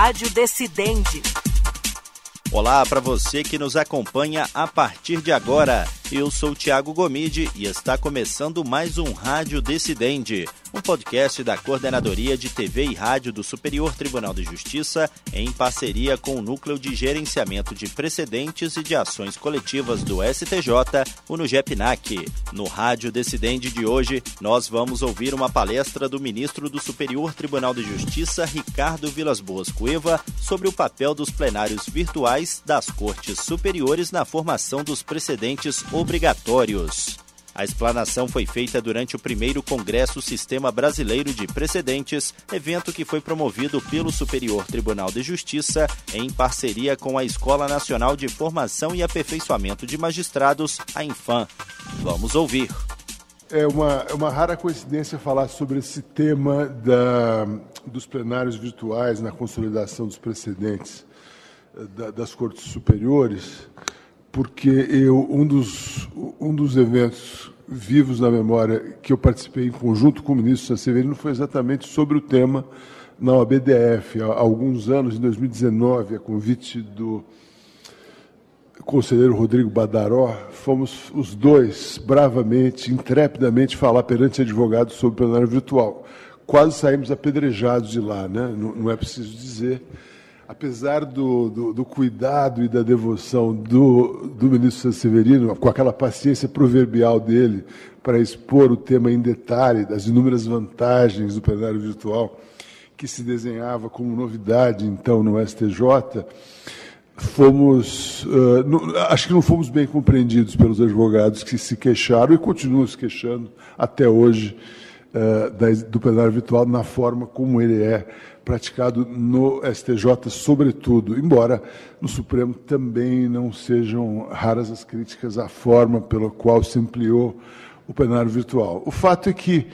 Rádio Decidente. Olá para você que nos acompanha a partir de agora. Eu sou Tiago Gomide e está começando mais um Rádio Decidente, um podcast da Coordenadoria de TV e Rádio do Superior Tribunal de Justiça, em parceria com o Núcleo de Gerenciamento de Precedentes e de Ações Coletivas do STJ, o NUGEPNAC. No Rádio Decidente de hoje, nós vamos ouvir uma palestra do ministro do Superior Tribunal de Justiça, Ricardo Vilas Boas Cueva, sobre o papel dos plenários virtuais das Cortes Superiores na formação dos precedentes obrigatórios. A explanação foi feita durante o primeiro Congresso Sistema Brasileiro de Precedentes, evento que foi promovido pelo Superior Tribunal de Justiça em parceria com a Escola Nacional de Formação e Aperfeiçoamento de Magistrados, a Infam. Vamos ouvir. É uma, é uma rara coincidência falar sobre esse tema da, dos plenários virtuais na consolidação dos precedentes eh, da, das cortes superiores porque eu, um, dos, um dos eventos vivos na memória que eu participei em conjunto com o ministro Severino foi exatamente sobre o tema na OBDF. Há alguns anos, em 2019, a convite do conselheiro Rodrigo Badaró, fomos os dois bravamente, intrepidamente falar perante advogados sobre o plenário virtual. Quase saímos apedrejados de lá, né? não, não é preciso dizer apesar do, do, do, cuidado e da devoção do, do ministro Severino, com aquela paciência proverbial dele para expor o tema em detalhe, das inúmeras vantagens do plenário virtual, que se desenhava como novidade, então, no STJ, fomos, uh, no, acho que não fomos bem compreendidos pelos advogados que se queixaram e continuam se queixando até hoje do plenário virtual na forma como ele é praticado no STJ, sobretudo, embora no Supremo também não sejam raras as críticas à forma pela qual se ampliou o plenário virtual. O fato é que,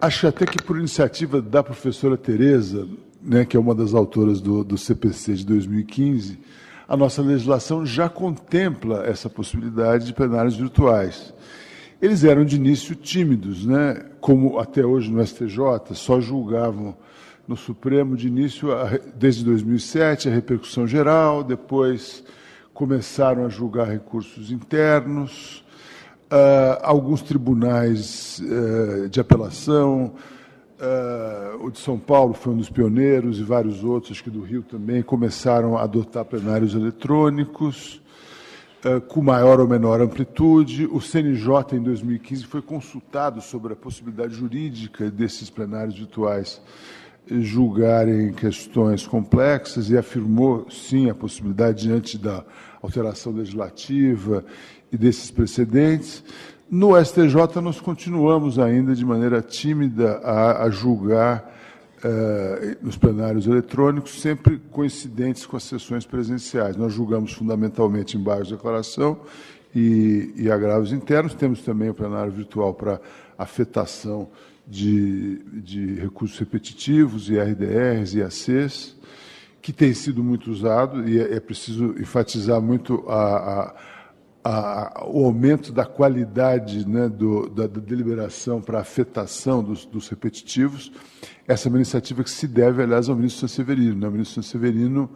acho até que por iniciativa da professora Tereza, né, que é uma das autoras do, do CPC de 2015, a nossa legislação já contempla essa possibilidade de plenários virtuais. Eles eram de início tímidos, né? como até hoje no STJ, só julgavam no Supremo de início, desde 2007, a repercussão geral, depois começaram a julgar recursos internos, uh, alguns tribunais uh, de apelação, uh, o de São Paulo foi um dos pioneiros e vários outros, acho que do Rio também, começaram a adotar plenários eletrônicos. Com maior ou menor amplitude. O CNJ, em 2015, foi consultado sobre a possibilidade jurídica desses plenários virtuais julgarem questões complexas e afirmou, sim, a possibilidade, diante da alteração legislativa e desses precedentes. No STJ, nós continuamos ainda de maneira tímida a, a julgar uh, nos plenários eletrônicos, sempre coincidentes com as sessões presenciais. Nós julgamos fundamentalmente em bairros de declaração e, e agravos internos. Temos também o plenário virtual para afetação de, de recursos repetitivos, IRDRs, IACs, que tem sido muito usado, e é, é preciso enfatizar muito a, a, a, o aumento da qualidade né, do, da, da, deliberação para afetação dos, dos, repetitivos. Essa é uma iniciativa que se deve, aliás, ao ministro Severino. Né? O ministro Severino,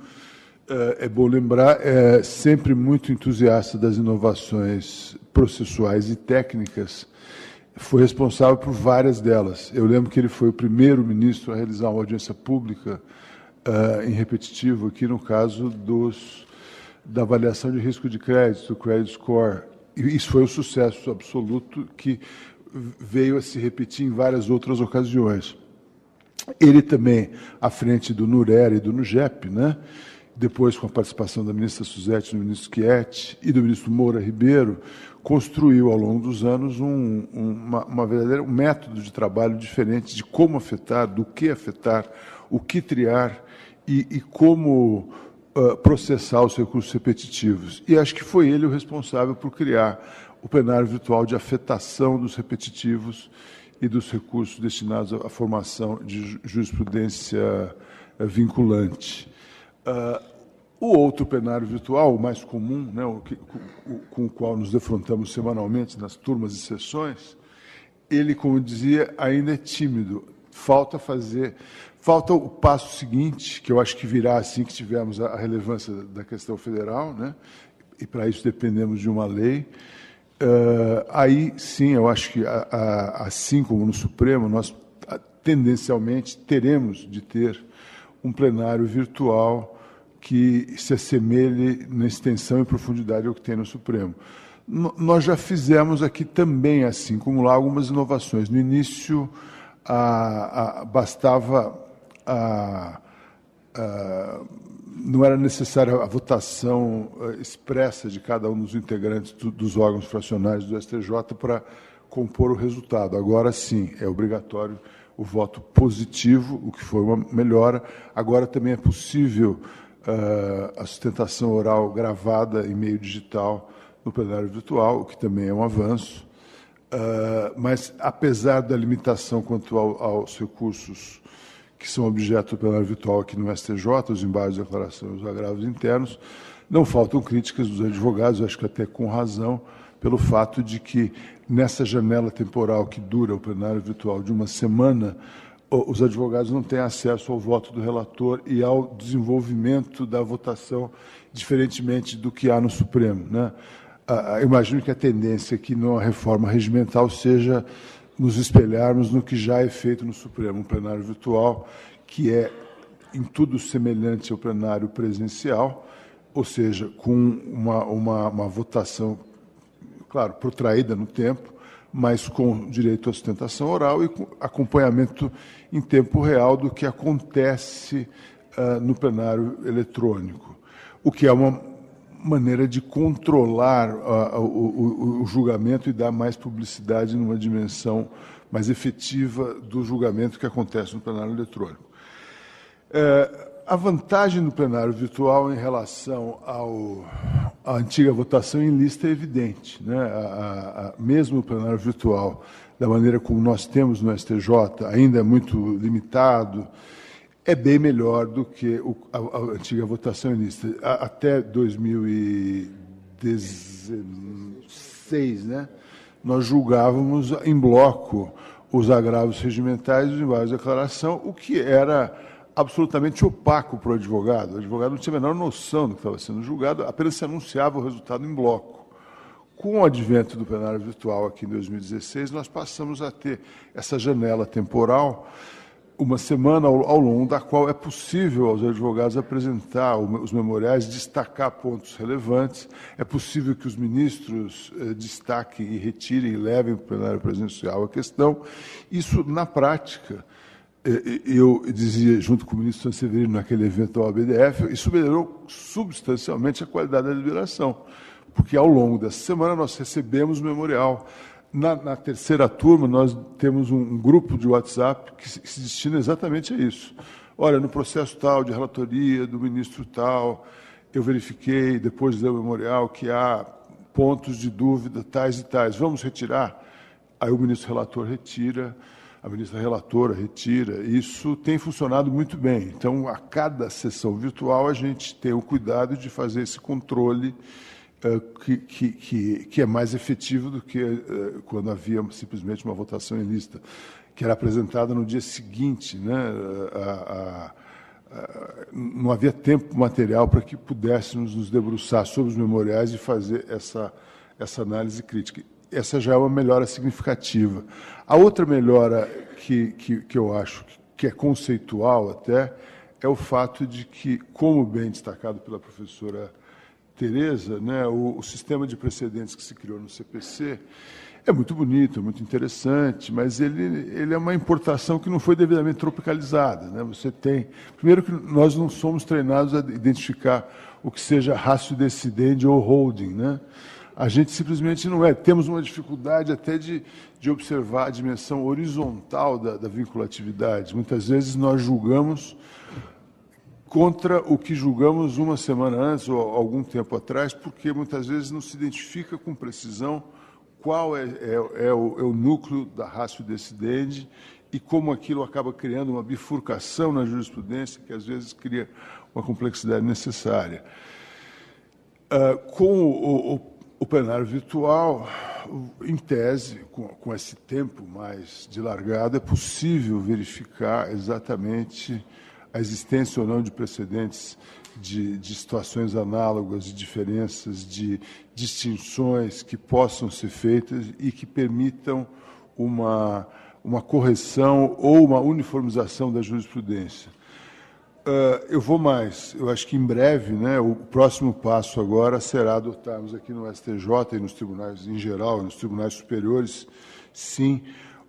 é, é bom lembrar, é sempre muito entusiasta das inovações processuais e técnicas foi responsável por várias delas. Eu lembro que ele foi o primeiro ministro a realizar uma audiência pública uh, em repetitivo, aqui no caso dos, da avaliação de risco de crédito, do credit score. Isso foi um sucesso absoluto que veio a se repetir em várias outras ocasiões. Ele também, à frente do NURER e do NUGEP, né? depois com a participação da ministra Suzete, do ministro Schietti e do ministro Moura Ribeiro, construiu ao longo dos anos um, uma, uma verdadeira, um método de trabalho diferente de como afetar, do que afetar, o que triar e, e como uh, processar os recursos repetitivos. E acho que foi ele o responsável por criar o plenário virtual de afetação dos repetitivos e dos recursos destinados à formação de jurisprudência vinculante. Uh, o outro plenário virtual, o mais comum, né, o, com o qual nos defrontamos semanalmente nas turmas e sessões, ele, como dizia, ainda é tímido. Falta fazer, falta o passo seguinte, que eu acho que virá assim que tivermos a, relevância da questão federal, né? e para isso dependemos de uma lei. Uh, aí sim, eu acho que, a, a, assim como no Supremo, nós tendencialmente teremos de ter um plenário virtual que se assemelhe na extensão e profundidade ao que tem no Supremo. N nós já fizemos aqui também assim, como lá algumas inovações. No início, a, a, bastava a, não era necessária a votação eh, expressa de cada um dos integrantes do, dos órgãos fracionários do STJ para compor o resultado. Agora sim, é obrigatório o voto positivo, o que foi uma melhora. Agora também é possível uh, a sustentação oral gravada em meio digital no plenário virtual, o que também é um avanço. Uh, mas, apesar da limitação quanto ao, aos recursos que são objeto do plenário virtual aqui no STJ, os embargos de declaração e os agravos internos, não faltam críticas dos advogados, acho que até com razão, pelo fato de que nessa janela temporal que dura o plenário virtual de uma semana, os advogados não têm acesso ao voto do relator e ao desenvolvimento da votação, diferentemente do que há no Supremo. Né? Imagino que a tendência aqui na reforma regimental seja nos espelharmos no que já é feito no Supremo, um plenário virtual, que é em tudo semelhante ao plenário presencial, ou seja, com uma, uma, uma votação claro, protraída no tempo, mas com direito à sustentação oral e com acompanhamento em tempo real do que acontece uh, no plenário eletrônico, o que é uma maneira de controlar uh, o, o, o, julgamento e dar mais publicidade numa dimensão mais efetiva do julgamento que acontece no plenário eletrônico. Uh, a vantagem do plenário virtual em relação ao, à antiga votação em lista é evidente. Né? A, mesmo o plenário virtual, da maneira como nós temos no STJ, ainda é muito limitado, é bem melhor do que o, a, a, antiga votação lista. até 2016, né? nós julgávamos em bloco os agravos regimentais e os embargos de declaração, o que era absolutamente opaco para o advogado. O advogado não tinha a menor noção do que estava sendo julgado, apenas se anunciava o resultado em bloco. Com o advento do plenário virtual aqui em 2016, nós passamos a ter essa janela temporal, uma semana ao, ao longo da qual é possível aos advogados apresentar os memoriais, destacar pontos relevantes, é possível que os ministros eh, destaquem e retirem e levem para o plenário presencial a questão. Isso, na prática, eu dizia, junto com o ministro Sanseverino, naquele evento da OBDF, isso melhorou substancialmente a qualidade da liberação, porque ao longo dessa semana nós recebemos o memorial. Na, na terceira turma, nós temos um, um, grupo de WhatsApp que se, que se destina exatamente a isso. Olha, no processo tal de relatoria do ministro tal, eu verifiquei, depois do memorial, que há pontos de dúvida tais e tais. Vamos retirar? Aí o ministro relator retira a ministra relatora retira. Isso tem funcionado muito bem. Então, a cada sessão virtual, a gente tem o cuidado de fazer esse controle que, que, que, que, é mais efetivo do que uh, quando havia simplesmente uma votação em lista, que era apresentada no dia seguinte. Né? A, a, não havia tempo material para que pudéssemos nos debruçar sobre os memoriais e fazer essa, essa análise crítica essa já é uma melhora significativa. A outra melhora que, que, que eu acho que é conceitual até é o fato de que, como bem destacado pela professora Tereza, né, o, o, sistema de precedentes que se criou no CPC é muito bonito, muito interessante, mas ele, ele é uma importação que não foi devidamente tropicalizada. Né? Você tem, primeiro que nós não somos treinados a identificar o que seja rácio decidente ou holding, né? A gente simplesmente não é. Temos uma dificuldade até de, de observar a dimensão horizontal da, da vinculatividade. Muitas vezes nós julgamos contra o que julgamos uma semana antes ou algum tempo atrás, porque muitas vezes não se identifica com precisão qual é, é, é, o, é o, núcleo da ratio decidente e como aquilo acaba criando uma bifurcação na jurisprudência que às vezes cria uma complexidade necessária. Uh, com o, o O plenário virtual, em tese, com, com esse tempo mais dilargado, é possível verificar exatamente a existência ou não de precedentes de, de, situações análogas, de diferenças, de distinções que possam ser feitas e que permitam uma, uma correção ou uma uniformização da jurisprudência. Uh, eu vou mais. Eu acho que em breve, né, o próximo passo agora será adotarmos aqui no STJ e nos tribunais em geral, nos tribunais superiores, sim,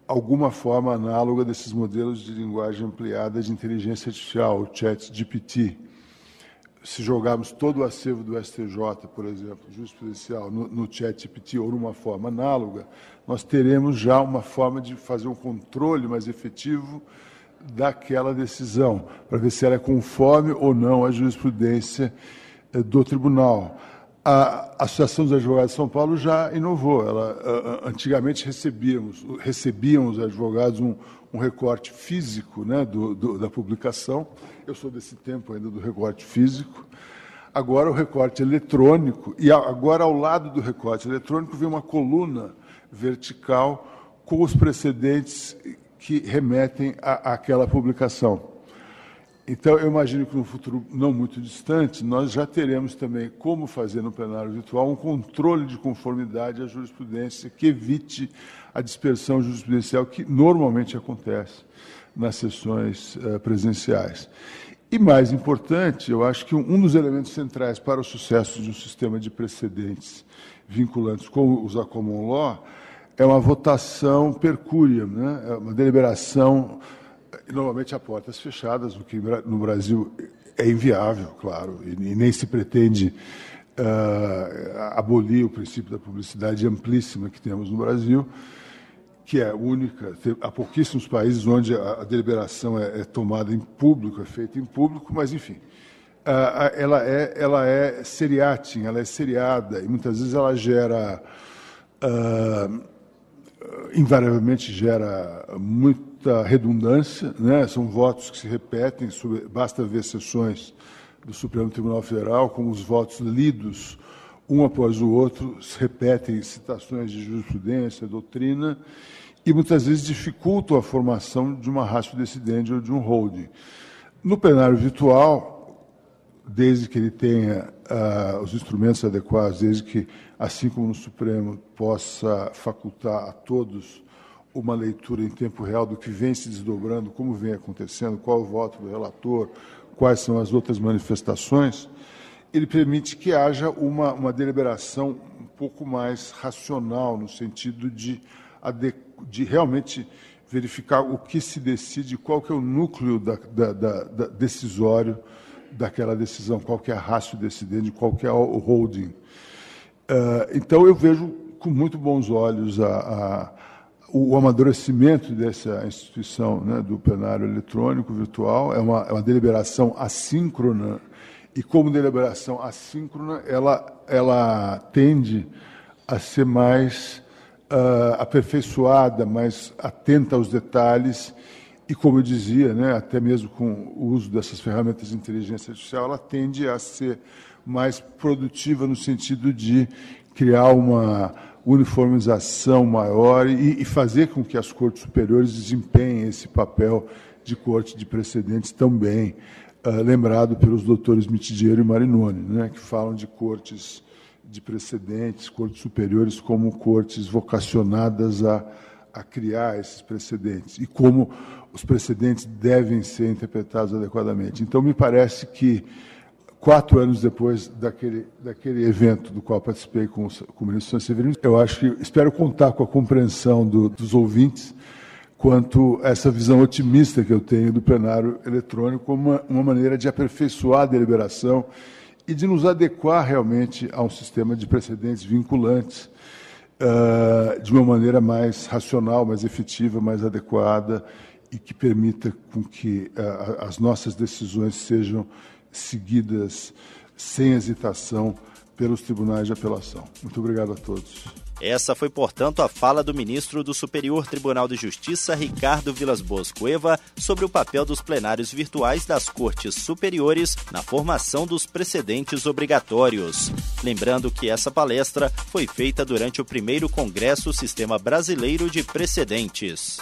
alguma forma análoga desses modelos de linguagem ampliada de inteligência artificial, o chat GPT. Se jogarmos todo o acervo do STJ, por exemplo, jurisprudencial, no, no chat GPT ou numa forma análoga, nós teremos já uma forma de fazer um controle mais efetivo daquela decisão, para ver se ela é conforme ou não à jurisprudência eh, do tribunal. A Associação dos Advogados de São Paulo já inovou. Ela, antigamente recebíamos, recebiam os advogados um, um recorte físico né, do, do, da publicação. Eu sou desse tempo ainda do recorte físico. Agora o recorte eletrônico, e agora ao lado do recorte eletrônico vem uma coluna vertical com os precedentes que remetem à, àquela publicação. Então, eu imagino que no futuro não muito distante, nós já teremos também, como fazer no plenário virtual, um controle de conformidade à jurisprudência que evite a dispersão jurisprudencial que normalmente acontece nas sessões uh, presenciais. E mais importante, eu acho que um dos elementos centrais para o sucesso de um sistema de precedentes vinculantes como os a common law é uma votação percúria, né? é uma deliberação, normalmente a portas fechadas, o que no Brasil é inviável, claro, e, nem se pretende uh, abolir o princípio da publicidade amplíssima que temos no Brasil, que é única. Há pouquíssimos países onde a, deliberação é, é tomada em público, é feita em público, mas, enfim, uh, ela, é, ela é seriatim, ela é seriada, e muitas vezes ela gera. Uh, invariavelmente gera muita redundância, né? são votos que se repetem, basta ver sessões do Supremo Tribunal Federal, como os votos lidos um após o outro se repetem citações de jurisprudência, doutrina, e muitas vezes dificultam a formação de uma ratio decidente ou de um holding. No plenário virtual, desde que ele tenha uh, os instrumentos adequados, desde que assim como no Supremo, possa facultar a todos uma leitura em tempo real do que vem se desdobrando, como vem acontecendo, qual o voto do relator, quais são as outras manifestações, ele permite que haja uma, uma deliberação um pouco mais racional, no sentido de, de realmente verificar o que se decide, qual que é o núcleo da, da, da, da decisório daquela decisão, qual que é a rácio decidente, qual que é o holding. Uh, então, eu vejo com muito bons olhos a, a, o amadurecimento dessa instituição né, do plenário eletrônico virtual. É uma, é uma deliberação assíncrona, e como deliberação assíncrona, ela, ela tende a ser mais uh, aperfeiçoada, mais atenta aos detalhes e, como eu dizia, né, até mesmo com o uso dessas ferramentas de inteligência artificial, ela tende a ser mais produtiva no sentido de criar uma uniformização maior e, e, fazer com que as cortes superiores desempenhem esse papel de corte de precedentes também, uh, lembrado pelos doutores Mitidiero e Marinoni, né, que falam de cortes de precedentes, cortes superiores como cortes vocacionadas a, a criar esses precedentes e como os precedentes devem ser interpretados adequadamente. Então, me parece que quatro anos depois daquele, daquele evento do qual participei com, com o ministro Severino, eu acho que espero contar com a compreensão do, dos ouvintes quanto a essa visão otimista que eu tenho do plenário eletrônico como uma, uma maneira de aperfeiçoar a deliberação e de nos adequar realmente a um sistema de precedentes vinculantes uh, de uma maneira mais racional, mais efetiva, mais adequada e que permita com que uh, as nossas decisões sejam seguidas sem hesitação pelos tribunais de apelação. Muito obrigado a todos. Essa foi, portanto, a fala do ministro do Superior Tribunal de Justiça, Ricardo Vilas Boas Cueva, sobre o papel dos plenários virtuais das Cortes Superiores na formação dos precedentes obrigatórios. Lembrando que essa palestra foi feita durante o primeiro Congresso Sistema Brasileiro de Precedentes.